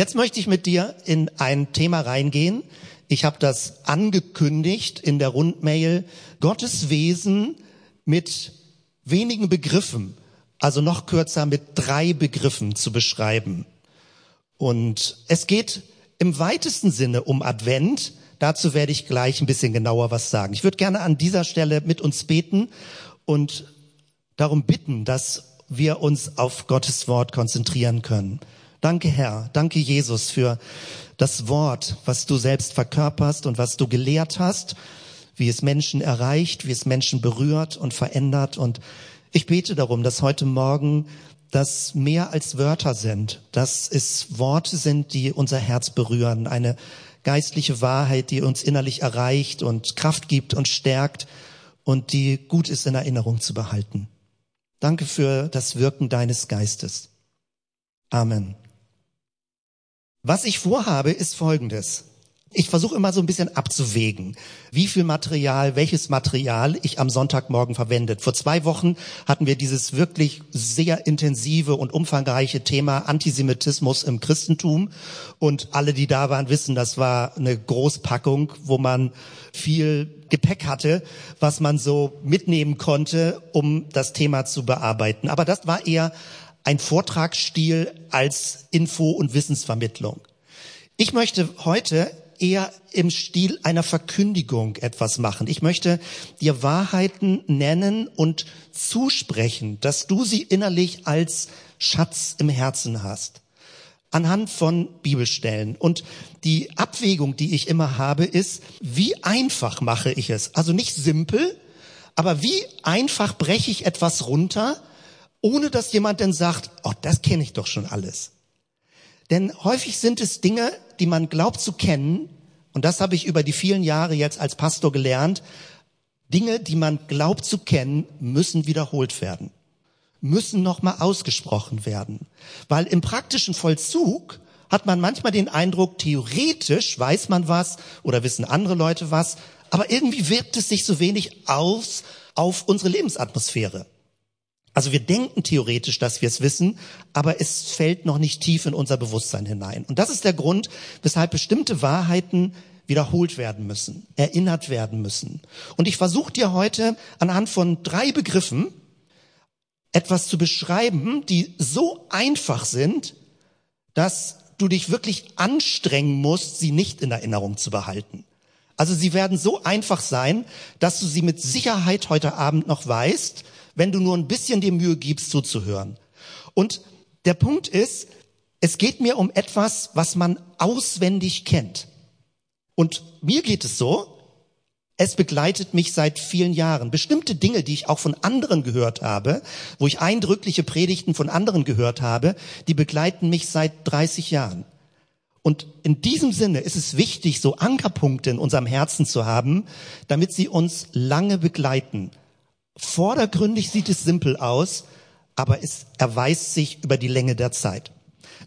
Jetzt möchte ich mit dir in ein Thema reingehen. Ich habe das angekündigt in der Rundmail. Gottes Wesen mit wenigen Begriffen, also noch kürzer mit drei Begriffen zu beschreiben. Und es geht im weitesten Sinne um Advent. Dazu werde ich gleich ein bisschen genauer was sagen. Ich würde gerne an dieser Stelle mit uns beten und darum bitten, dass wir uns auf Gottes Wort konzentrieren können. Danke Herr, danke Jesus für das Wort, was du selbst verkörperst und was du gelehrt hast, wie es Menschen erreicht, wie es Menschen berührt und verändert. Und ich bete darum, dass heute Morgen das mehr als Wörter sind, dass es Worte sind, die unser Herz berühren, eine geistliche Wahrheit, die uns innerlich erreicht und Kraft gibt und stärkt und die gut ist in Erinnerung zu behalten. Danke für das Wirken deines Geistes. Amen. Was ich vorhabe, ist Folgendes. Ich versuche immer so ein bisschen abzuwägen, wie viel Material, welches Material ich am Sonntagmorgen verwendet. Vor zwei Wochen hatten wir dieses wirklich sehr intensive und umfangreiche Thema Antisemitismus im Christentum. Und alle, die da waren, wissen, das war eine Großpackung, wo man viel Gepäck hatte, was man so mitnehmen konnte, um das Thema zu bearbeiten. Aber das war eher ein Vortragsstil als Info- und Wissensvermittlung. Ich möchte heute eher im Stil einer Verkündigung etwas machen. Ich möchte dir Wahrheiten nennen und zusprechen, dass du sie innerlich als Schatz im Herzen hast. Anhand von Bibelstellen. Und die Abwägung, die ich immer habe, ist, wie einfach mache ich es? Also nicht simpel, aber wie einfach breche ich etwas runter, ohne dass jemand denn sagt, oh, das kenne ich doch schon alles. Denn häufig sind es Dinge, die man glaubt zu kennen, und das habe ich über die vielen Jahre jetzt als Pastor gelernt, Dinge, die man glaubt zu kennen, müssen wiederholt werden, müssen nochmal ausgesprochen werden. Weil im praktischen Vollzug hat man manchmal den Eindruck, theoretisch weiß man was oder wissen andere Leute was, aber irgendwie wirkt es sich so wenig aus auf unsere Lebensatmosphäre. Also wir denken theoretisch, dass wir es wissen, aber es fällt noch nicht tief in unser Bewusstsein hinein. Und das ist der Grund, weshalb bestimmte Wahrheiten wiederholt werden müssen, erinnert werden müssen. Und ich versuche dir heute anhand von drei Begriffen etwas zu beschreiben, die so einfach sind, dass du dich wirklich anstrengen musst, sie nicht in Erinnerung zu behalten. Also sie werden so einfach sein, dass du sie mit Sicherheit heute Abend noch weißt, wenn du nur ein bisschen dir Mühe gibst, zuzuhören. Und der Punkt ist, es geht mir um etwas, was man auswendig kennt. Und mir geht es so, es begleitet mich seit vielen Jahren. Bestimmte Dinge, die ich auch von anderen gehört habe, wo ich eindrückliche Predigten von anderen gehört habe, die begleiten mich seit 30 Jahren. Und in diesem Sinne ist es wichtig, so Ankerpunkte in unserem Herzen zu haben, damit sie uns lange begleiten. Vordergründig sieht es simpel aus, aber es erweist sich über die Länge der Zeit.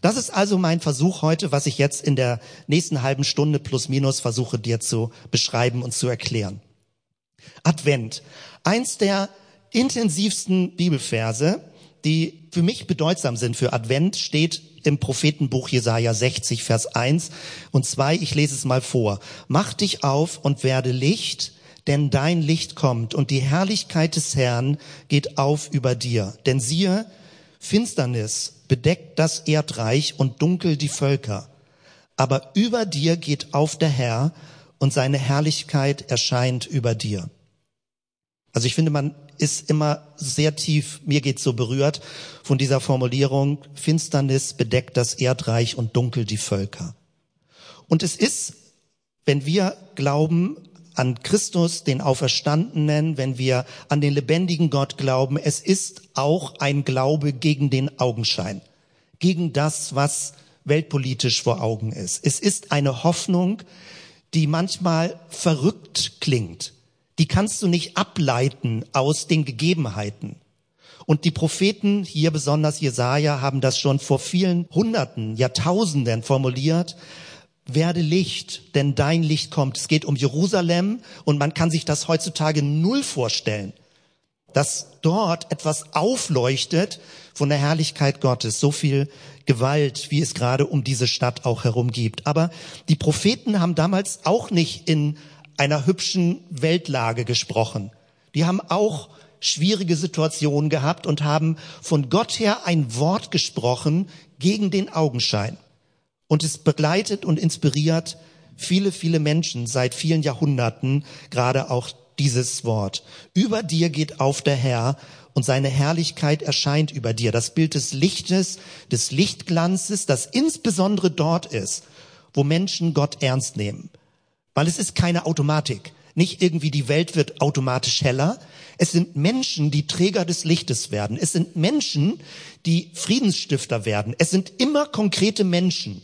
Das ist also mein Versuch heute, was ich jetzt in der nächsten halben Stunde plus minus versuche dir zu beschreiben und zu erklären. Advent. Eins der intensivsten Bibelverse, die für mich bedeutsam sind für Advent, steht im Prophetenbuch Jesaja 60, Vers 1 und 2. Ich lese es mal vor. Mach dich auf und werde Licht, denn dein Licht kommt und die Herrlichkeit des Herrn geht auf über dir. Denn siehe, Finsternis bedeckt das Erdreich und dunkel die Völker. Aber über dir geht auf der Herr und seine Herrlichkeit erscheint über dir. Also ich finde, man ist immer sehr tief, mir geht's so berührt von dieser Formulierung, Finsternis bedeckt das Erdreich und dunkel die Völker. Und es ist, wenn wir glauben an Christus, den Auferstandenen, wenn wir an den lebendigen Gott glauben, es ist auch ein Glaube gegen den Augenschein, gegen das, was weltpolitisch vor Augen ist. Es ist eine Hoffnung, die manchmal verrückt klingt. Die kannst du nicht ableiten aus den Gegebenheiten. Und die Propheten, hier besonders Jesaja, haben das schon vor vielen Hunderten, Jahrtausenden formuliert werde Licht, denn dein Licht kommt. Es geht um Jerusalem und man kann sich das heutzutage null vorstellen. dass dort etwas aufleuchtet von der Herrlichkeit Gottes, so viel Gewalt, wie es gerade um diese Stadt auch herum gibt. Aber die Propheten haben damals auch nicht in einer hübschen Weltlage gesprochen. Die haben auch schwierige Situationen gehabt und haben von Gott her ein Wort gesprochen gegen den Augenschein. Und es begleitet und inspiriert viele, viele Menschen seit vielen Jahrhunderten, gerade auch dieses Wort. Über dir geht auf der Herr und seine Herrlichkeit erscheint über dir. Das Bild des Lichtes, des Lichtglanzes, das insbesondere dort ist, wo Menschen Gott ernst nehmen. Weil es ist keine Automatik. Nicht irgendwie die Welt wird automatisch heller. Es sind Menschen, die Träger des Lichtes werden. Es sind Menschen, die Friedensstifter werden. Es sind immer konkrete Menschen,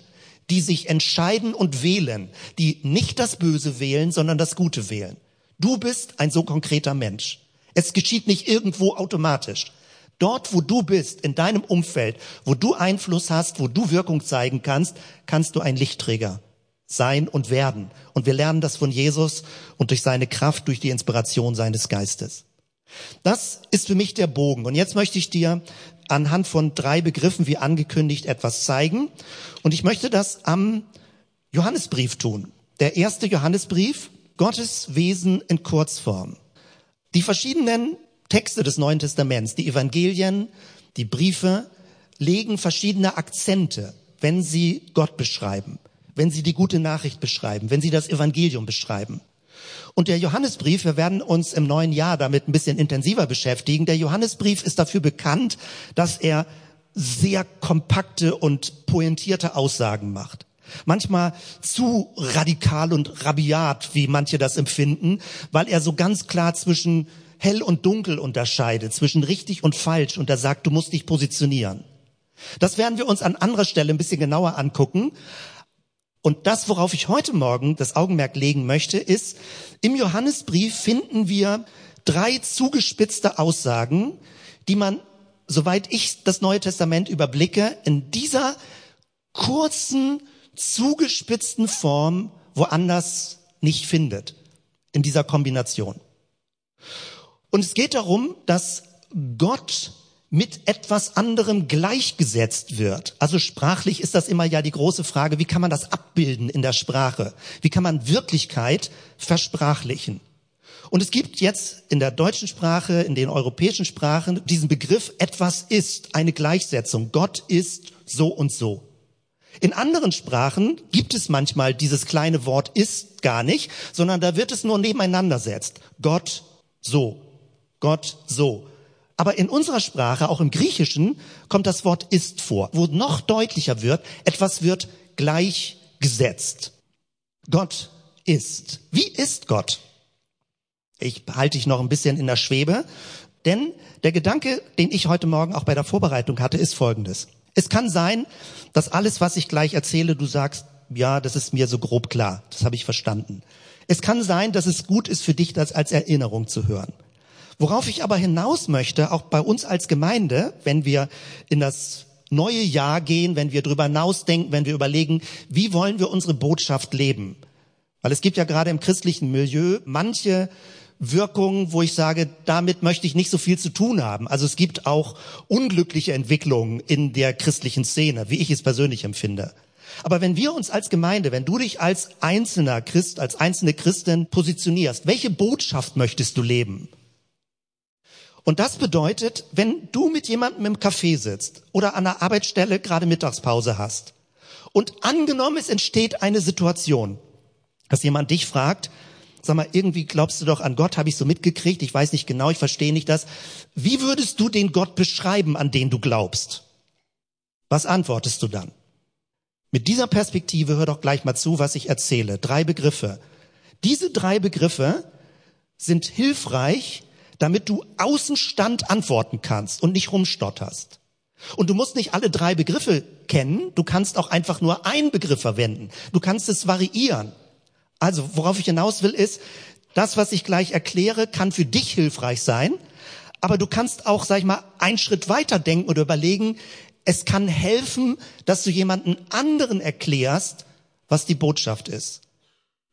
die sich entscheiden und wählen, die nicht das Böse wählen, sondern das Gute wählen. Du bist ein so konkreter Mensch. Es geschieht nicht irgendwo automatisch. Dort, wo du bist, in deinem Umfeld, wo du Einfluss hast, wo du Wirkung zeigen kannst, kannst du ein Lichtträger sein und werden. Und wir lernen das von Jesus und durch seine Kraft, durch die Inspiration seines Geistes. Das ist für mich der Bogen. Und jetzt möchte ich dir anhand von drei Begriffen wie angekündigt etwas zeigen. Und ich möchte das am Johannesbrief tun. Der erste Johannesbrief, Gottes Wesen in Kurzform. Die verschiedenen Texte des Neuen Testaments, die Evangelien, die Briefe, legen verschiedene Akzente, wenn sie Gott beschreiben, wenn sie die gute Nachricht beschreiben, wenn sie das Evangelium beschreiben. Und der Johannesbrief, wir werden uns im neuen Jahr damit ein bisschen intensiver beschäftigen. Der Johannesbrief ist dafür bekannt, dass er sehr kompakte und pointierte Aussagen macht. Manchmal zu radikal und rabiat, wie manche das empfinden, weil er so ganz klar zwischen hell und dunkel unterscheidet, zwischen richtig und falsch und er sagt, du musst dich positionieren. Das werden wir uns an anderer Stelle ein bisschen genauer angucken. Und das, worauf ich heute Morgen das Augenmerk legen möchte, ist, im Johannesbrief finden wir drei zugespitzte Aussagen, die man, soweit ich das Neue Testament überblicke, in dieser kurzen, zugespitzten Form woanders nicht findet. In dieser Kombination. Und es geht darum, dass Gott mit etwas anderem gleichgesetzt wird. Also sprachlich ist das immer ja die große Frage, wie kann man das abbilden in der Sprache? Wie kann man Wirklichkeit versprachlichen? Und es gibt jetzt in der deutschen Sprache, in den europäischen Sprachen diesen Begriff, etwas ist, eine Gleichsetzung. Gott ist so und so. In anderen Sprachen gibt es manchmal dieses kleine Wort ist gar nicht, sondern da wird es nur nebeneinander setzt. Gott so. Gott so. Aber in unserer Sprache, auch im Griechischen, kommt das Wort ist vor, wo noch deutlicher wird, etwas wird gleichgesetzt. Gott ist. Wie ist Gott? Ich halte dich noch ein bisschen in der Schwebe, denn der Gedanke, den ich heute Morgen auch bei der Vorbereitung hatte, ist folgendes. Es kann sein, dass alles, was ich gleich erzähle, du sagst, ja, das ist mir so grob klar, das habe ich verstanden. Es kann sein, dass es gut ist für dich, das als Erinnerung zu hören. Worauf ich aber hinaus möchte, auch bei uns als Gemeinde, wenn wir in das neue Jahr gehen, wenn wir drüber hinausdenken, wenn wir überlegen, wie wollen wir unsere Botschaft leben? Weil es gibt ja gerade im christlichen Milieu manche Wirkungen, wo ich sage, damit möchte ich nicht so viel zu tun haben. Also es gibt auch unglückliche Entwicklungen in der christlichen Szene, wie ich es persönlich empfinde. Aber wenn wir uns als Gemeinde, wenn du dich als einzelner Christ, als einzelne Christin positionierst, welche Botschaft möchtest du leben? Und das bedeutet, wenn du mit jemandem im Café sitzt oder an der Arbeitsstelle gerade Mittagspause hast und angenommen es entsteht eine Situation, dass jemand dich fragt, sag mal, irgendwie glaubst du doch an Gott, habe ich so mitgekriegt, ich weiß nicht genau, ich verstehe nicht das. Wie würdest du den Gott beschreiben, an den du glaubst? Was antwortest du dann? Mit dieser Perspektive hör doch gleich mal zu, was ich erzähle. Drei Begriffe. Diese drei Begriffe sind hilfreich, damit du Außenstand antworten kannst und nicht rumstotterst. Und du musst nicht alle drei Begriffe kennen, du kannst auch einfach nur einen Begriff verwenden. Du kannst es variieren. Also, worauf ich hinaus will, ist, das, was ich gleich erkläre, kann für dich hilfreich sein, aber du kannst auch, sag ich mal, einen Schritt weiter denken oder überlegen, es kann helfen, dass du jemanden anderen erklärst, was die Botschaft ist,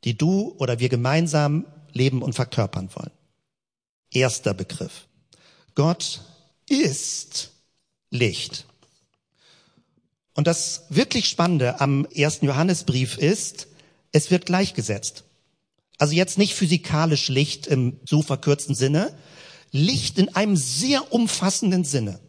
die du oder wir gemeinsam leben und verkörpern wollen. Erster Begriff. Gott ist Licht. Und das wirklich Spannende am ersten Johannesbrief ist, es wird gleichgesetzt. Also jetzt nicht physikalisch Licht im so verkürzten Sinne, Licht in einem sehr umfassenden Sinne.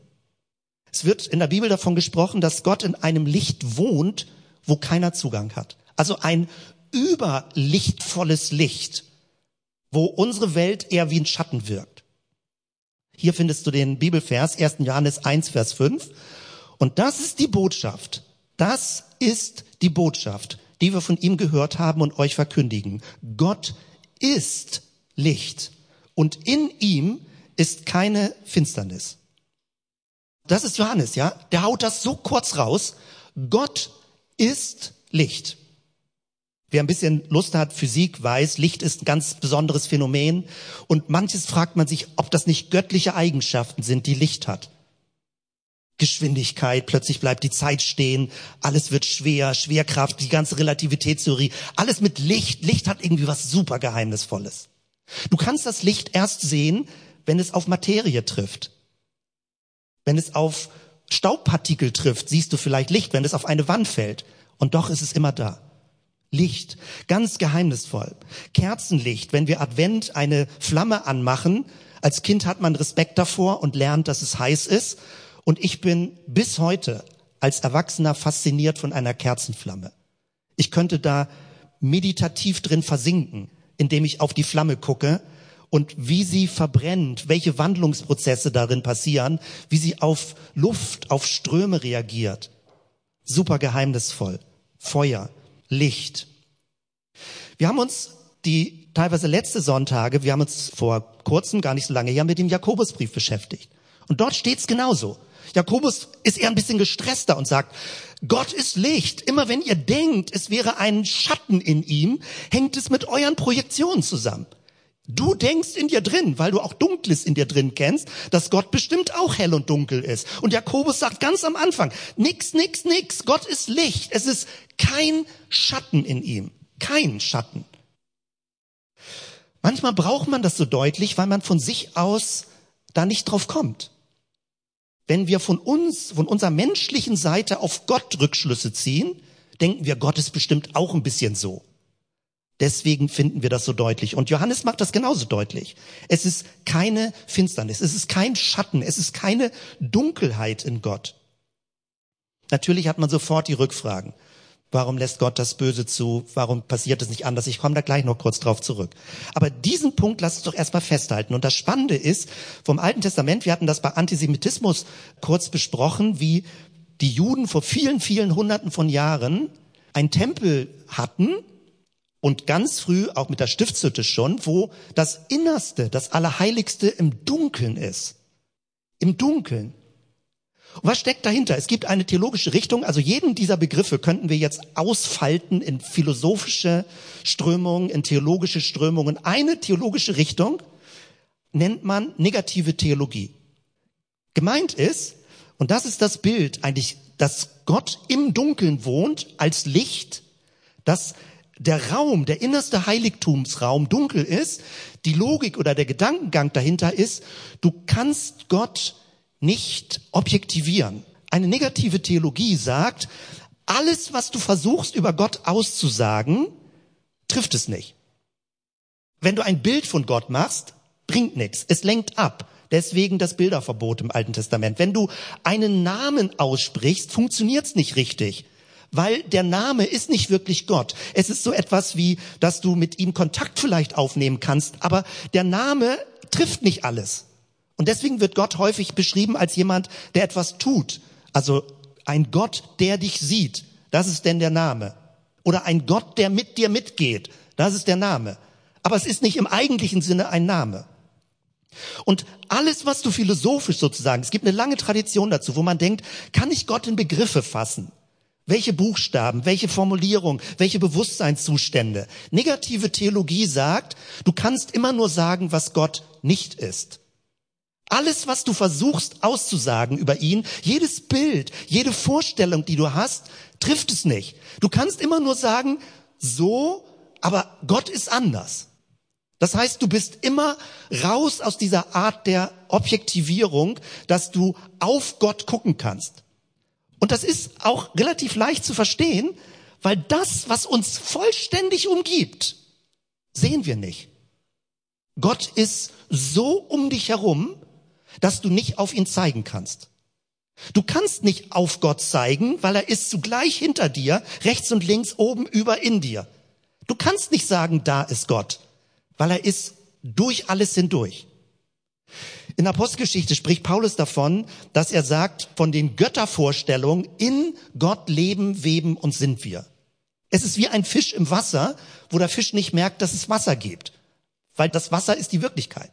Es wird in der Bibel davon gesprochen, dass Gott in einem Licht wohnt, wo keiner Zugang hat. Also ein überlichtvolles Licht, wo unsere Welt eher wie ein Schatten wirkt. Hier findest du den Bibelvers 1. Johannes 1, Vers 5. Und das ist die Botschaft. Das ist die Botschaft, die wir von ihm gehört haben und euch verkündigen. Gott ist Licht und in ihm ist keine Finsternis. Das ist Johannes, ja? Der haut das so kurz raus. Gott ist Licht. Wer ein bisschen Lust hat, Physik weiß, Licht ist ein ganz besonderes Phänomen. Und manches fragt man sich, ob das nicht göttliche Eigenschaften sind, die Licht hat. Geschwindigkeit, plötzlich bleibt die Zeit stehen, alles wird schwer, Schwerkraft, die ganze Relativitätstheorie, alles mit Licht. Licht hat irgendwie was super Geheimnisvolles. Du kannst das Licht erst sehen, wenn es auf Materie trifft. Wenn es auf Staubpartikel trifft, siehst du vielleicht Licht, wenn es auf eine Wand fällt. Und doch ist es immer da. Licht, ganz geheimnisvoll. Kerzenlicht, wenn wir Advent eine Flamme anmachen, als Kind hat man Respekt davor und lernt, dass es heiß ist. Und ich bin bis heute als Erwachsener fasziniert von einer Kerzenflamme. Ich könnte da meditativ drin versinken, indem ich auf die Flamme gucke und wie sie verbrennt, welche Wandlungsprozesse darin passieren, wie sie auf Luft, auf Ströme reagiert. Super geheimnisvoll. Feuer. Licht. Wir haben uns die teilweise letzte Sonntage, wir haben uns vor kurzem, gar nicht so lange her, mit dem Jakobusbrief beschäftigt. Und dort steht's genauso. Jakobus ist eher ein bisschen gestresster und sagt, Gott ist Licht. Immer wenn ihr denkt, es wäre ein Schatten in ihm, hängt es mit euren Projektionen zusammen. Du denkst in dir drin, weil du auch Dunkles in dir drin kennst, dass Gott bestimmt auch hell und dunkel ist. Und Jakobus sagt ganz am Anfang, nix, nix, nix, Gott ist Licht. Es ist kein Schatten in ihm. Kein Schatten. Manchmal braucht man das so deutlich, weil man von sich aus da nicht drauf kommt. Wenn wir von uns, von unserer menschlichen Seite auf Gott Rückschlüsse ziehen, denken wir, Gott ist bestimmt auch ein bisschen so. Deswegen finden wir das so deutlich. Und Johannes macht das genauso deutlich. Es ist keine Finsternis, es ist kein Schatten, es ist keine Dunkelheit in Gott. Natürlich hat man sofort die Rückfragen. Warum lässt Gott das Böse zu? Warum passiert es nicht anders? Ich komme da gleich noch kurz drauf zurück. Aber diesen Punkt lasst uns doch erstmal festhalten. Und das Spannende ist, vom Alten Testament, wir hatten das bei Antisemitismus kurz besprochen, wie die Juden vor vielen, vielen Hunderten von Jahren einen Tempel hatten, und ganz früh, auch mit der Stiftshütte schon, wo das Innerste, das Allerheiligste im Dunkeln ist. Im Dunkeln. Und was steckt dahinter? Es gibt eine theologische Richtung, also jeden dieser Begriffe könnten wir jetzt ausfalten in philosophische Strömungen, in theologische Strömungen. Eine theologische Richtung nennt man negative Theologie. Gemeint ist, und das ist das Bild eigentlich, dass Gott im Dunkeln wohnt als Licht, dass der Raum, der innerste Heiligtumsraum dunkel ist, die Logik oder der Gedankengang dahinter ist, du kannst Gott nicht objektivieren. Eine negative Theologie sagt, alles, was du versuchst über Gott auszusagen, trifft es nicht. Wenn du ein Bild von Gott machst, bringt nichts. Es lenkt ab. Deswegen das Bilderverbot im Alten Testament. Wenn du einen Namen aussprichst, funktioniert's nicht richtig weil der Name ist nicht wirklich Gott. Es ist so etwas wie, dass du mit ihm Kontakt vielleicht aufnehmen kannst, aber der Name trifft nicht alles. Und deswegen wird Gott häufig beschrieben als jemand, der etwas tut. Also ein Gott, der dich sieht. Das ist denn der Name. Oder ein Gott, der mit dir mitgeht. Das ist der Name. Aber es ist nicht im eigentlichen Sinne ein Name. Und alles, was du philosophisch sozusagen, es gibt eine lange Tradition dazu, wo man denkt, kann ich Gott in Begriffe fassen? Welche Buchstaben, welche Formulierung, welche Bewusstseinszustände. Negative Theologie sagt, du kannst immer nur sagen, was Gott nicht ist. Alles, was du versuchst auszusagen über ihn, jedes Bild, jede Vorstellung, die du hast, trifft es nicht. Du kannst immer nur sagen, so, aber Gott ist anders. Das heißt, du bist immer raus aus dieser Art der Objektivierung, dass du auf Gott gucken kannst. Und das ist auch relativ leicht zu verstehen, weil das, was uns vollständig umgibt, sehen wir nicht. Gott ist so um dich herum, dass du nicht auf ihn zeigen kannst. Du kannst nicht auf Gott zeigen, weil er ist zugleich hinter dir, rechts und links, oben, über in dir. Du kannst nicht sagen, da ist Gott weil er ist durch alles hindurch. In der Apostelgeschichte spricht Paulus davon, dass er sagt, von den Göttervorstellungen in Gott leben, weben und sind wir. Es ist wie ein Fisch im Wasser, wo der Fisch nicht merkt, dass es Wasser gibt, weil das Wasser ist die Wirklichkeit.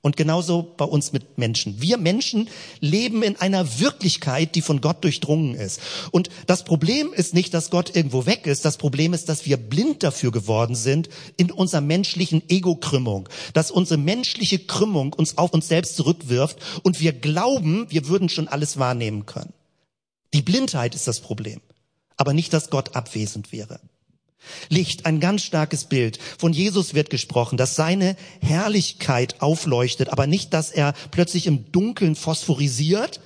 Und genauso bei uns mit Menschen. Wir Menschen leben in einer Wirklichkeit, die von Gott durchdrungen ist. Und das Problem ist nicht, dass Gott irgendwo weg ist. Das Problem ist, dass wir blind dafür geworden sind in unserer menschlichen Ego-Krümmung. Dass unsere menschliche Krümmung uns auf uns selbst zurückwirft und wir glauben, wir würden schon alles wahrnehmen können. Die Blindheit ist das Problem. Aber nicht, dass Gott abwesend wäre. Licht, ein ganz starkes Bild. Von Jesus wird gesprochen, dass seine Herrlichkeit aufleuchtet, aber nicht, dass er plötzlich im Dunkeln phosphorisiert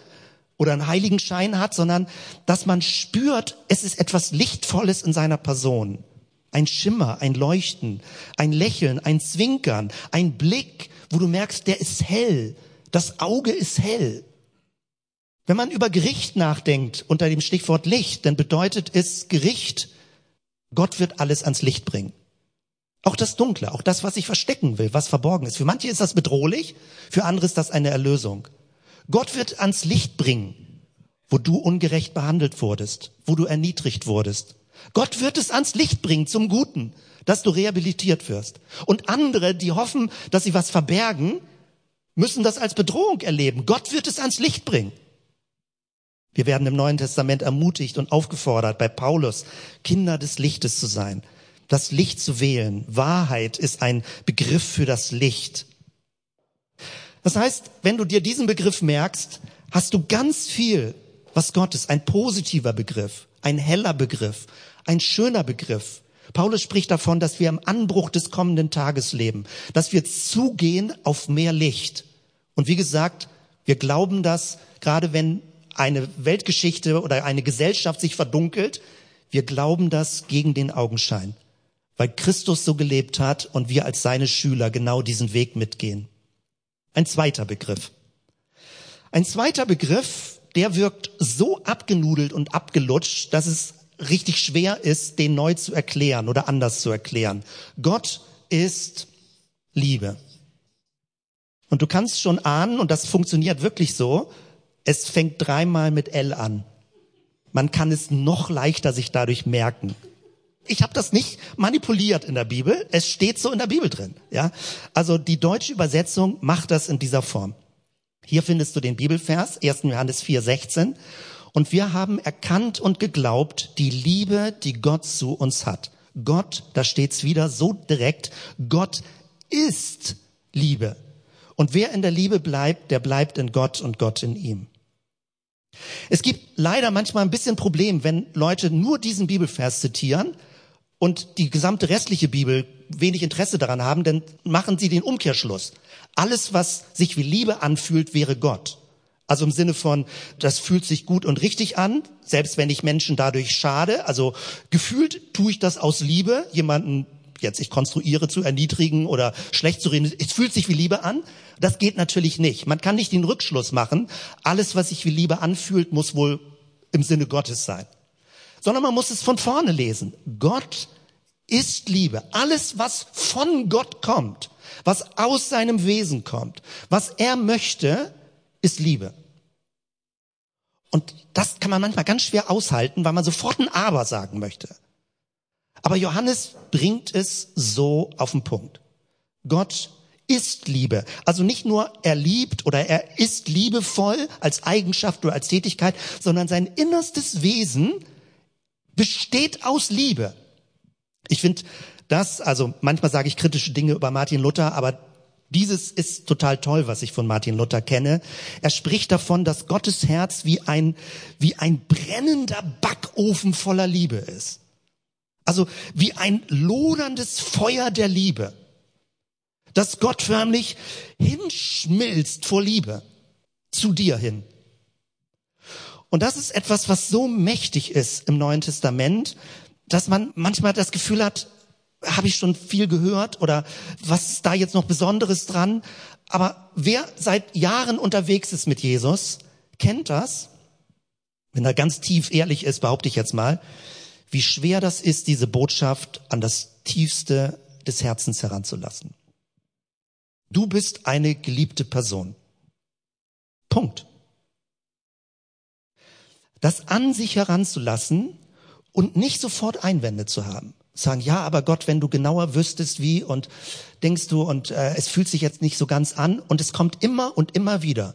oder einen Heiligenschein hat, sondern dass man spürt, es ist etwas Lichtvolles in seiner Person. Ein Schimmer, ein Leuchten, ein Lächeln, ein Zwinkern, ein Blick, wo du merkst, der ist hell. Das Auge ist hell. Wenn man über Gericht nachdenkt unter dem Stichwort Licht, dann bedeutet es Gericht Gott wird alles ans Licht bringen. Auch das Dunkle, auch das, was ich verstecken will, was verborgen ist. Für manche ist das bedrohlich, für andere ist das eine Erlösung. Gott wird ans Licht bringen, wo du ungerecht behandelt wurdest, wo du erniedrigt wurdest. Gott wird es ans Licht bringen zum Guten, dass du rehabilitiert wirst. Und andere, die hoffen, dass sie was verbergen, müssen das als Bedrohung erleben. Gott wird es ans Licht bringen. Wir werden im Neuen Testament ermutigt und aufgefordert, bei Paulus Kinder des Lichtes zu sein, das Licht zu wählen. Wahrheit ist ein Begriff für das Licht. Das heißt, wenn du dir diesen Begriff merkst, hast du ganz viel, was Gott ist, ein positiver Begriff, ein heller Begriff, ein schöner Begriff. Paulus spricht davon, dass wir im Anbruch des kommenden Tages leben, dass wir zugehen auf mehr Licht. Und wie gesagt, wir glauben das, gerade wenn eine Weltgeschichte oder eine Gesellschaft sich verdunkelt. Wir glauben das gegen den Augenschein, weil Christus so gelebt hat und wir als seine Schüler genau diesen Weg mitgehen. Ein zweiter Begriff. Ein zweiter Begriff, der wirkt so abgenudelt und abgelutscht, dass es richtig schwer ist, den neu zu erklären oder anders zu erklären. Gott ist Liebe. Und du kannst schon ahnen, und das funktioniert wirklich so, es fängt dreimal mit L an. Man kann es noch leichter sich dadurch merken. Ich habe das nicht manipuliert in der Bibel. Es steht so in der Bibel drin. Ja, also die deutsche Übersetzung macht das in dieser Form. Hier findest du den Bibelvers 1. Johannes 4:16 und wir haben erkannt und geglaubt die Liebe, die Gott zu uns hat. Gott, da steht's wieder so direkt. Gott ist Liebe. Und wer in der Liebe bleibt, der bleibt in Gott und Gott in ihm. Es gibt leider manchmal ein bisschen Problem, wenn Leute nur diesen Bibelvers zitieren und die gesamte restliche Bibel wenig Interesse daran haben, dann machen sie den Umkehrschluss. Alles, was sich wie Liebe anfühlt, wäre Gott. Also im Sinne von, das fühlt sich gut und richtig an, selbst wenn ich Menschen dadurch schade. Also gefühlt tue ich das aus Liebe, jemanden jetzt ich konstruiere zu erniedrigen oder schlecht zu reden. Es fühlt sich wie Liebe an. Das geht natürlich nicht. Man kann nicht den Rückschluss machen. Alles, was sich wie Liebe anfühlt, muss wohl im Sinne Gottes sein. Sondern man muss es von vorne lesen. Gott ist Liebe. Alles, was von Gott kommt, was aus seinem Wesen kommt, was er möchte, ist Liebe. Und das kann man manchmal ganz schwer aushalten, weil man sofort ein Aber sagen möchte. Aber Johannes bringt es so auf den Punkt. Gott ist Liebe. Also nicht nur er liebt oder er ist liebevoll als Eigenschaft oder als Tätigkeit, sondern sein innerstes Wesen besteht aus Liebe. Ich finde das, also manchmal sage ich kritische Dinge über Martin Luther, aber dieses ist total toll, was ich von Martin Luther kenne. Er spricht davon, dass Gottes Herz wie ein, wie ein brennender Backofen voller Liebe ist. Also wie ein loderndes Feuer der Liebe. dass Gott förmlich hinschmilzt vor Liebe zu dir hin. Und das ist etwas, was so mächtig ist im Neuen Testament, dass man manchmal das Gefühl hat, habe ich schon viel gehört oder was ist da jetzt noch Besonderes dran? Aber wer seit Jahren unterwegs ist mit Jesus, kennt das. Wenn er ganz tief ehrlich ist, behaupte ich jetzt mal, wie schwer das ist, diese Botschaft an das Tiefste des Herzens heranzulassen. Du bist eine geliebte Person. Punkt. Das an sich heranzulassen und nicht sofort Einwände zu haben. Sagen, ja, aber Gott, wenn du genauer wüsstest, wie und denkst du und äh, es fühlt sich jetzt nicht so ganz an und es kommt immer und immer wieder.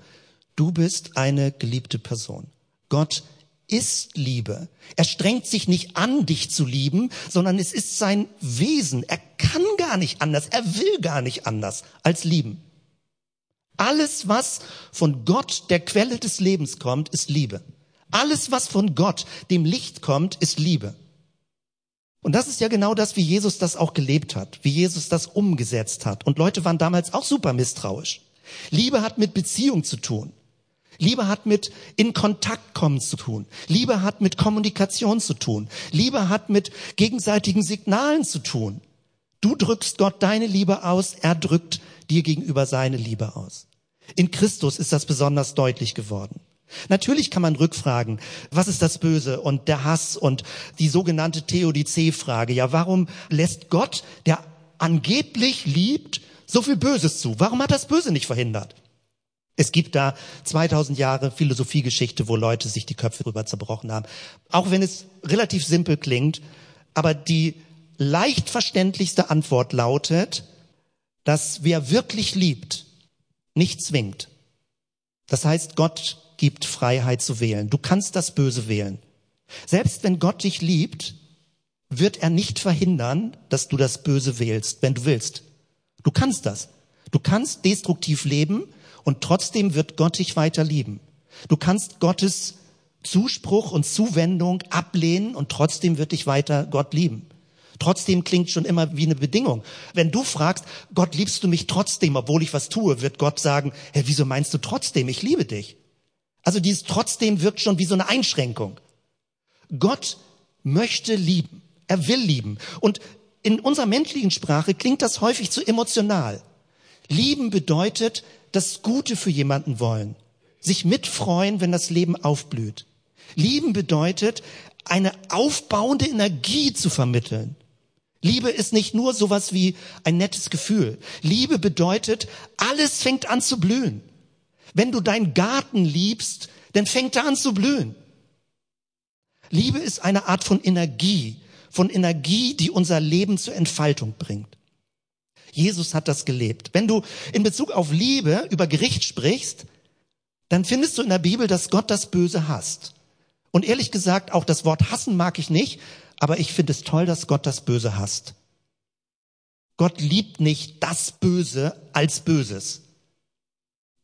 Du bist eine geliebte Person. Gott ist Liebe. Er strengt sich nicht an, dich zu lieben, sondern es ist sein Wesen. Er kann gar nicht anders, er will gar nicht anders als lieben. Alles, was von Gott, der Quelle des Lebens kommt, ist Liebe. Alles, was von Gott, dem Licht kommt, ist Liebe. Und das ist ja genau das, wie Jesus das auch gelebt hat, wie Jesus das umgesetzt hat. Und Leute waren damals auch super misstrauisch. Liebe hat mit Beziehung zu tun. Liebe hat mit in Kontakt kommen zu tun. Liebe hat mit Kommunikation zu tun. Liebe hat mit gegenseitigen Signalen zu tun. Du drückst Gott deine Liebe aus, er drückt dir gegenüber seine Liebe aus. In Christus ist das besonders deutlich geworden. Natürlich kann man rückfragen, was ist das Böse und der Hass und die sogenannte Theodizee-Frage. Ja, warum lässt Gott, der angeblich liebt, so viel Böses zu? Warum hat das Böse nicht verhindert? Es gibt da 2000 Jahre Philosophiegeschichte, wo Leute sich die Köpfe drüber zerbrochen haben. Auch wenn es relativ simpel klingt, aber die leicht verständlichste Antwort lautet, dass wer wirklich liebt, nicht zwingt. Das heißt, Gott gibt Freiheit zu wählen. Du kannst das Böse wählen. Selbst wenn Gott dich liebt, wird er nicht verhindern, dass du das Böse wählst, wenn du willst. Du kannst das. Du kannst destruktiv leben und trotzdem wird Gott dich weiter lieben. Du kannst Gottes Zuspruch und Zuwendung ablehnen und trotzdem wird dich weiter Gott lieben. Trotzdem klingt schon immer wie eine Bedingung. Wenn du fragst, Gott liebst du mich trotzdem, obwohl ich was tue, wird Gott sagen, hey, wieso meinst du trotzdem, ich liebe dich? Also dieses trotzdem wirkt schon wie so eine Einschränkung. Gott möchte lieben. Er will lieben. Und in unserer menschlichen Sprache klingt das häufig zu emotional. Lieben bedeutet, das Gute für jemanden wollen, sich mitfreuen, wenn das Leben aufblüht. Lieben bedeutet, eine aufbauende Energie zu vermitteln. Liebe ist nicht nur sowas wie ein nettes Gefühl. Liebe bedeutet, alles fängt an zu blühen. Wenn du deinen Garten liebst, dann fängt er an zu blühen. Liebe ist eine Art von Energie, von Energie, die unser Leben zur Entfaltung bringt. Jesus hat das gelebt. Wenn du in Bezug auf Liebe über Gericht sprichst, dann findest du in der Bibel, dass Gott das Böse hasst. Und ehrlich gesagt, auch das Wort hassen mag ich nicht, aber ich finde es toll, dass Gott das Böse hasst. Gott liebt nicht das Böse als Böses.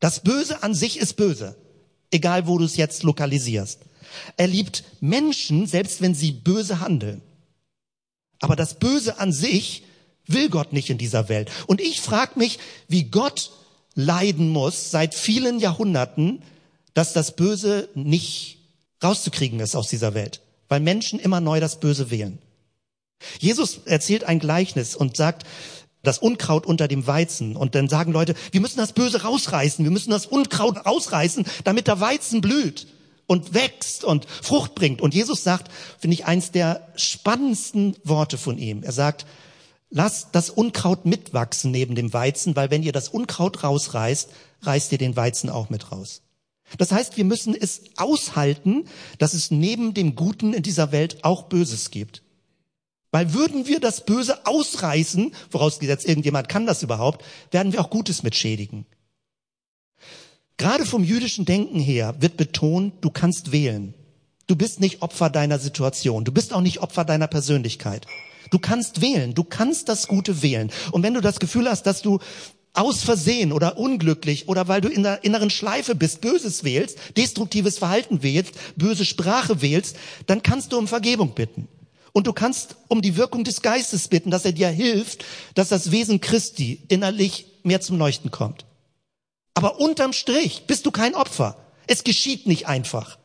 Das Böse an sich ist böse, egal wo du es jetzt lokalisierst. Er liebt Menschen, selbst wenn sie böse handeln. Aber das Böse an sich will Gott nicht in dieser Welt. Und ich frage mich, wie Gott leiden muss seit vielen Jahrhunderten, dass das Böse nicht rauszukriegen ist aus dieser Welt, weil Menschen immer neu das Böse wählen. Jesus erzählt ein Gleichnis und sagt, das Unkraut unter dem Weizen. Und dann sagen Leute, wir müssen das Böse rausreißen, wir müssen das Unkraut rausreißen, damit der Weizen blüht und wächst und Frucht bringt. Und Jesus sagt, finde ich, eins der spannendsten Worte von ihm. Er sagt, lasst das Unkraut mitwachsen neben dem Weizen, weil wenn ihr das Unkraut rausreißt, reißt ihr den Weizen auch mit raus. Das heißt, wir müssen es aushalten, dass es neben dem Guten in dieser Welt auch Böses gibt. Weil würden wir das Böse ausreißen, vorausgesetzt irgendjemand kann das überhaupt, werden wir auch Gutes mitschädigen. Gerade vom jüdischen Denken her wird betont, du kannst wählen. Du bist nicht Opfer deiner Situation. Du bist auch nicht Opfer deiner Persönlichkeit. Du kannst wählen, du kannst das Gute wählen. Und wenn du das Gefühl hast, dass du aus Versehen oder unglücklich oder weil du in der inneren Schleife bist, Böses wählst, destruktives Verhalten wählst, böse Sprache wählst, dann kannst du um Vergebung bitten. Und du kannst um die Wirkung des Geistes bitten, dass er dir hilft, dass das Wesen Christi innerlich mehr zum Leuchten kommt. Aber unterm Strich bist du kein Opfer. Es geschieht nicht einfach.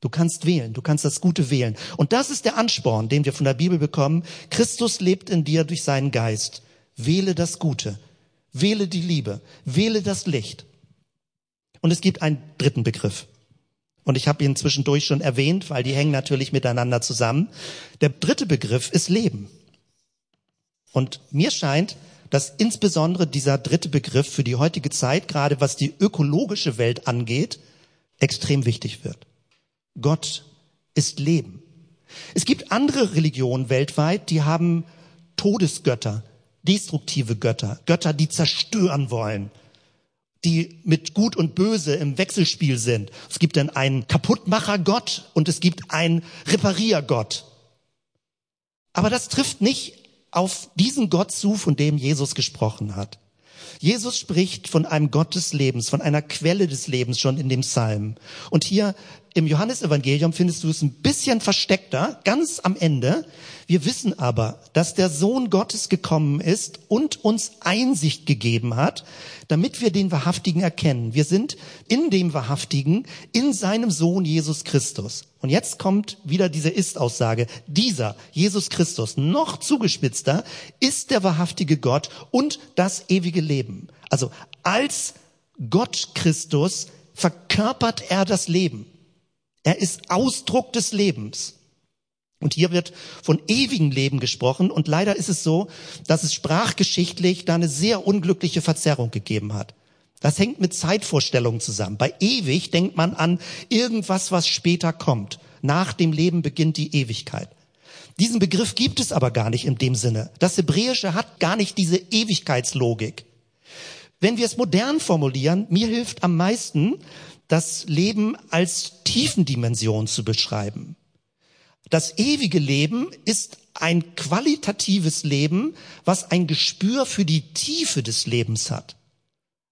Du kannst wählen, du kannst das Gute wählen. Und das ist der Ansporn, den wir von der Bibel bekommen. Christus lebt in dir durch seinen Geist. Wähle das Gute, wähle die Liebe, wähle das Licht. Und es gibt einen dritten Begriff. Und ich habe ihn zwischendurch schon erwähnt, weil die hängen natürlich miteinander zusammen. Der dritte Begriff ist Leben. Und mir scheint, dass insbesondere dieser dritte Begriff für die heutige Zeit, gerade was die ökologische Welt angeht, extrem wichtig wird. Gott ist Leben. Es gibt andere Religionen weltweit, die haben Todesgötter, destruktive Götter, Götter, die zerstören wollen, die mit Gut und Böse im Wechselspiel sind. Es gibt dann einen Kaputtmachergott und es gibt einen Repariergott. Aber das trifft nicht auf diesen Gott zu, von dem Jesus gesprochen hat. Jesus spricht von einem Gott des Lebens, von einer Quelle des Lebens schon in dem Psalm. Und hier im Johannesevangelium findest du es ein bisschen versteckter, ganz am Ende. Wir wissen aber, dass der Sohn Gottes gekommen ist und uns Einsicht gegeben hat, damit wir den Wahrhaftigen erkennen. Wir sind in dem Wahrhaftigen, in seinem Sohn Jesus Christus. Und jetzt kommt wieder diese Ist-Aussage. Dieser, Jesus Christus, noch zugespitzter, ist der wahrhaftige Gott und das ewige Leben. Also als Gott Christus verkörpert er das Leben. Er ist Ausdruck des Lebens. Und hier wird von ewigem Leben gesprochen. Und leider ist es so, dass es sprachgeschichtlich da eine sehr unglückliche Verzerrung gegeben hat. Das hängt mit Zeitvorstellungen zusammen. Bei ewig denkt man an irgendwas, was später kommt. Nach dem Leben beginnt die Ewigkeit. Diesen Begriff gibt es aber gar nicht in dem Sinne. Das Hebräische hat gar nicht diese Ewigkeitslogik. Wenn wir es modern formulieren, mir hilft am meisten, das Leben als Tiefendimension zu beschreiben. Das ewige Leben ist ein qualitatives Leben, was ein Gespür für die Tiefe des Lebens hat.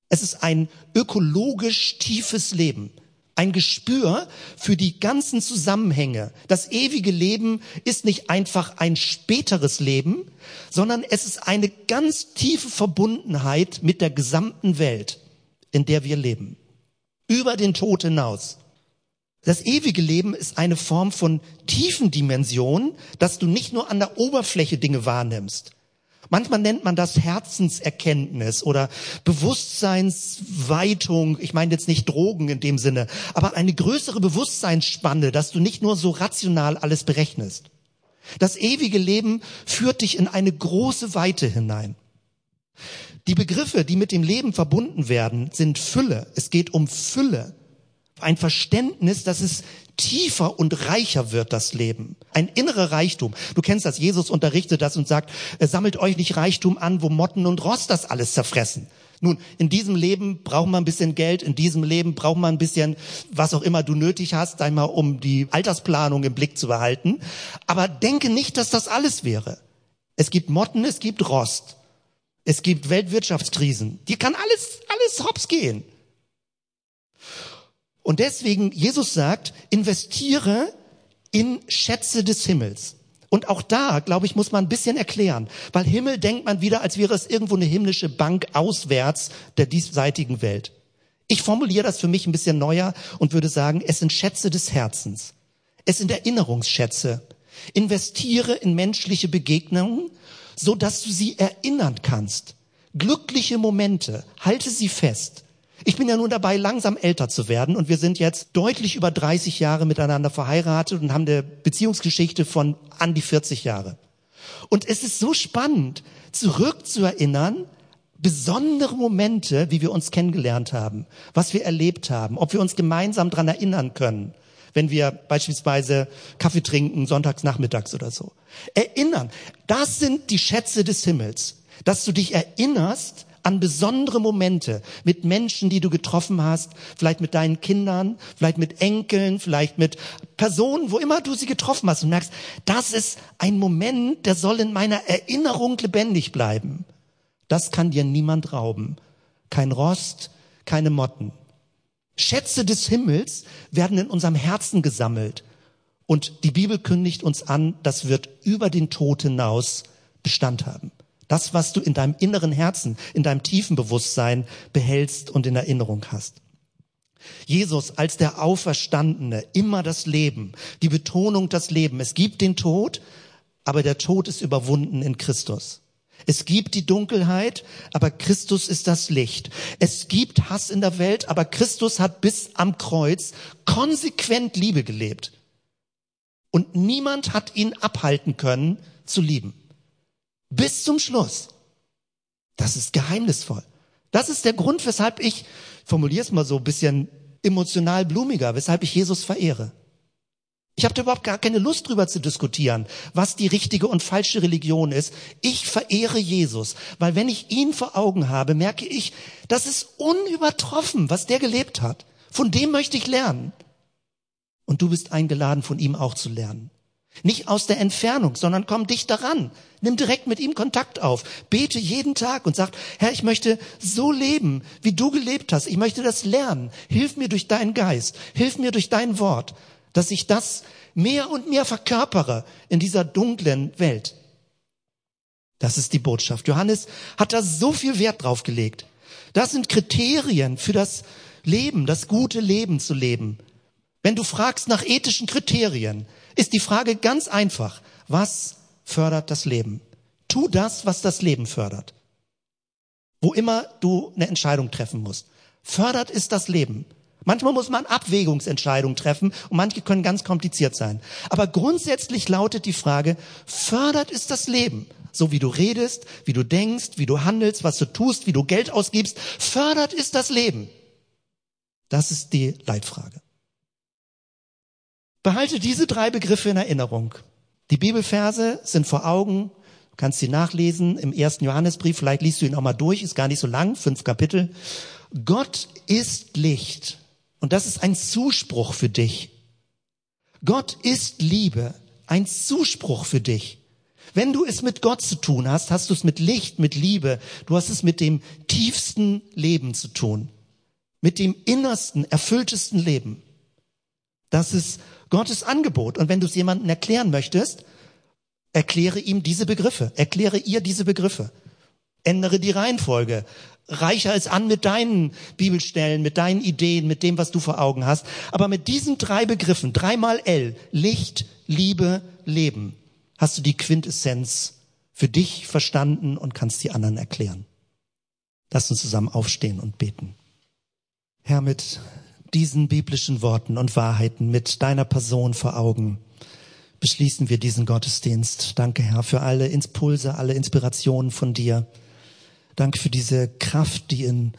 Es ist ein ökologisch tiefes Leben, ein Gespür für die ganzen Zusammenhänge. Das ewige Leben ist nicht einfach ein späteres Leben, sondern es ist eine ganz tiefe Verbundenheit mit der gesamten Welt, in der wir leben über den Tod hinaus. Das ewige Leben ist eine Form von tiefen Dimension, dass du nicht nur an der Oberfläche Dinge wahrnimmst. Manchmal nennt man das Herzenserkenntnis oder Bewusstseinsweitung. Ich meine jetzt nicht Drogen in dem Sinne, aber eine größere Bewusstseinsspanne, dass du nicht nur so rational alles berechnest. Das ewige Leben führt dich in eine große Weite hinein. Die Begriffe, die mit dem Leben verbunden werden, sind Fülle. Es geht um Fülle. Ein Verständnis, dass es tiefer und reicher wird, das Leben. Ein innerer Reichtum. Du kennst das, Jesus unterrichtet das und sagt, äh, sammelt euch nicht Reichtum an, wo Motten und Rost das alles zerfressen. Nun, in diesem Leben braucht man ein bisschen Geld, in diesem Leben braucht man ein bisschen, was auch immer du nötig hast, einmal um die Altersplanung im Blick zu behalten. Aber denke nicht, dass das alles wäre. Es gibt Motten, es gibt Rost. Es gibt Weltwirtschaftskrisen. Die kann alles, alles hops gehen. Und deswegen, Jesus sagt, investiere in Schätze des Himmels. Und auch da, glaube ich, muss man ein bisschen erklären, weil Himmel denkt man wieder, als wäre es irgendwo eine himmlische Bank auswärts der diesseitigen Welt. Ich formuliere das für mich ein bisschen neuer und würde sagen, es sind Schätze des Herzens. Es sind Erinnerungsschätze. Investiere in menschliche Begegnungen so dass du sie erinnern kannst. Glückliche Momente, halte sie fest. Ich bin ja nun dabei, langsam älter zu werden und wir sind jetzt deutlich über 30 Jahre miteinander verheiratet und haben eine Beziehungsgeschichte von an die 40 Jahre. Und es ist so spannend, zurückzuerinnern, besondere Momente, wie wir uns kennengelernt haben, was wir erlebt haben, ob wir uns gemeinsam dran erinnern können wenn wir beispielsweise Kaffee trinken, sonntags nachmittags oder so. Erinnern, das sind die Schätze des Himmels, dass du dich erinnerst an besondere Momente mit Menschen, die du getroffen hast, vielleicht mit deinen Kindern, vielleicht mit Enkeln, vielleicht mit Personen, wo immer du sie getroffen hast und merkst, das ist ein Moment, der soll in meiner Erinnerung lebendig bleiben. Das kann dir niemand rauben. Kein Rost, keine Motten. Schätze des Himmels werden in unserem Herzen gesammelt. Und die Bibel kündigt uns an, das wird über den Tod hinaus Bestand haben. Das, was du in deinem inneren Herzen, in deinem tiefen Bewusstsein behältst und in Erinnerung hast. Jesus als der Auferstandene, immer das Leben, die Betonung das Leben. Es gibt den Tod, aber der Tod ist überwunden in Christus. Es gibt die Dunkelheit, aber Christus ist das Licht. Es gibt Hass in der Welt, aber Christus hat bis am Kreuz konsequent Liebe gelebt. Und niemand hat ihn abhalten können zu lieben. Bis zum Schluss. Das ist geheimnisvoll. Das ist der Grund, weshalb ich, formuliere es mal so ein bisschen emotional blumiger, weshalb ich Jesus verehre. Ich habe überhaupt gar keine Lust drüber zu diskutieren, was die richtige und falsche Religion ist. Ich verehre Jesus, weil wenn ich ihn vor Augen habe, merke ich, das ist unübertroffen, was der gelebt hat. Von dem möchte ich lernen. Und du bist eingeladen, von ihm auch zu lernen. Nicht aus der Entfernung, sondern komm dicht daran. Nimm direkt mit ihm Kontakt auf. Bete jeden Tag und sag, Herr, ich möchte so leben, wie du gelebt hast. Ich möchte das lernen. Hilf mir durch deinen Geist. Hilf mir durch dein Wort dass ich das mehr und mehr verkörpere in dieser dunklen Welt. Das ist die Botschaft. Johannes hat da so viel Wert drauf gelegt. Das sind Kriterien für das Leben, das gute Leben zu leben. Wenn du fragst nach ethischen Kriterien, ist die Frage ganz einfach. Was fördert das Leben? Tu das, was das Leben fördert. Wo immer du eine Entscheidung treffen musst. Fördert ist das Leben. Manchmal muss man Abwägungsentscheidungen treffen und manche können ganz kompliziert sein. Aber grundsätzlich lautet die Frage, fördert es das Leben? So wie du redest, wie du denkst, wie du handelst, was du tust, wie du Geld ausgibst, fördert es das Leben? Das ist die Leitfrage. Behalte diese drei Begriffe in Erinnerung. Die Bibelverse sind vor Augen. Du kannst sie nachlesen im ersten Johannesbrief. Vielleicht liest du ihn auch mal durch. Ist gar nicht so lang. Fünf Kapitel. Gott ist Licht und das ist ein Zuspruch für dich. Gott ist Liebe, ein Zuspruch für dich. Wenn du es mit Gott zu tun hast, hast du es mit Licht, mit Liebe. Du hast es mit dem tiefsten Leben zu tun. Mit dem innersten, erfülltesten Leben. Das ist Gottes Angebot. Und wenn du es jemandem erklären möchtest, erkläre ihm diese Begriffe. Erkläre ihr diese Begriffe. Ändere die Reihenfolge reicher es an mit deinen Bibelstellen, mit deinen Ideen, mit dem, was du vor Augen hast. Aber mit diesen drei Begriffen, dreimal L, Licht, Liebe, Leben, hast du die Quintessenz für dich verstanden und kannst die anderen erklären. Lass uns zusammen aufstehen und beten. Herr, mit diesen biblischen Worten und Wahrheiten, mit deiner Person vor Augen, beschließen wir diesen Gottesdienst. Danke, Herr, für alle Impulse, alle Inspirationen von dir. Danke für diese Kraft, die in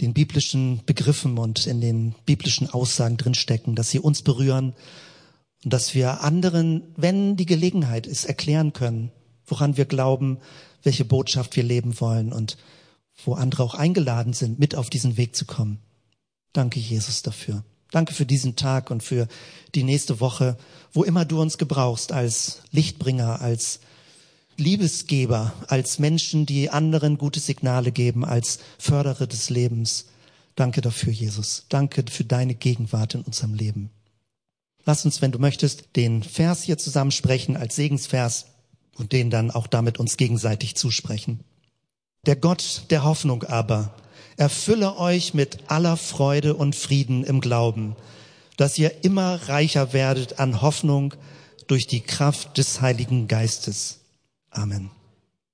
den biblischen Begriffen und in den biblischen Aussagen drinstecken, dass sie uns berühren und dass wir anderen, wenn die Gelegenheit ist, erklären können, woran wir glauben, welche Botschaft wir leben wollen und wo andere auch eingeladen sind, mit auf diesen Weg zu kommen. Danke, Jesus, dafür. Danke für diesen Tag und für die nächste Woche, wo immer du uns gebrauchst als Lichtbringer, als Liebesgeber, als Menschen, die anderen gute Signale geben, als Förderer des Lebens. Danke dafür, Jesus. Danke für deine Gegenwart in unserem Leben. Lass uns, wenn du möchtest, den Vers hier zusammen sprechen als Segensvers und den dann auch damit uns gegenseitig zusprechen. Der Gott der Hoffnung aber erfülle euch mit aller Freude und Frieden im Glauben, dass ihr immer reicher werdet an Hoffnung durch die Kraft des Heiligen Geistes Amen.